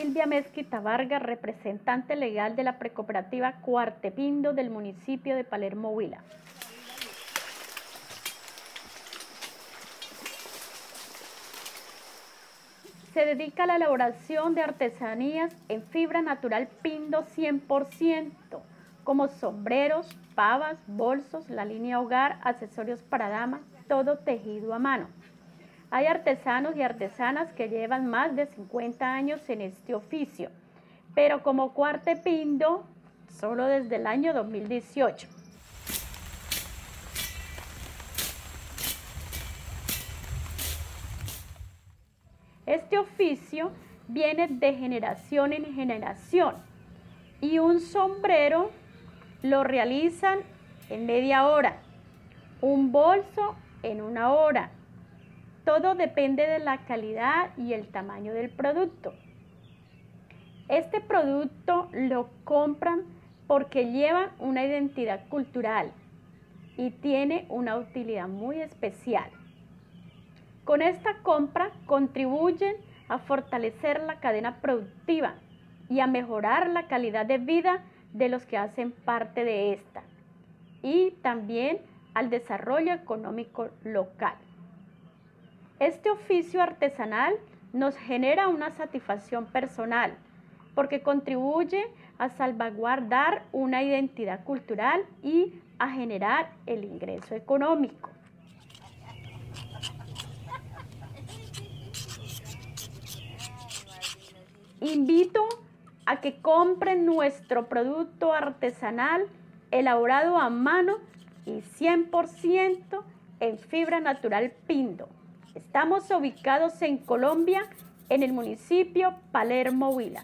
Silvia Mezquita Vargas, representante legal de la precooperativa Cuartepindo del municipio de Palermo Huila. Se dedica a la elaboración de artesanías en fibra natural Pindo 100%, como sombreros, pavas, bolsos, la línea hogar, accesorios para damas, todo tejido a mano. Hay artesanos y artesanas que llevan más de 50 años en este oficio, pero como Cuarte Pindo, solo desde el año 2018. Este oficio viene de generación en generación y un sombrero lo realizan en media hora, un bolso en una hora, todo depende de la calidad y el tamaño del producto. Este producto lo compran porque lleva una identidad cultural y tiene una utilidad muy especial. Con esta compra contribuyen a fortalecer la cadena productiva y a mejorar la calidad de vida de los que hacen parte de esta y también al desarrollo económico local. Este oficio artesanal nos genera una satisfacción personal porque contribuye a salvaguardar una identidad cultural y a generar el ingreso económico. Invito a que compren nuestro producto artesanal elaborado a mano y 100% en fibra natural Pindo. Estamos ubicados en Colombia, en el municipio Palermo Huila.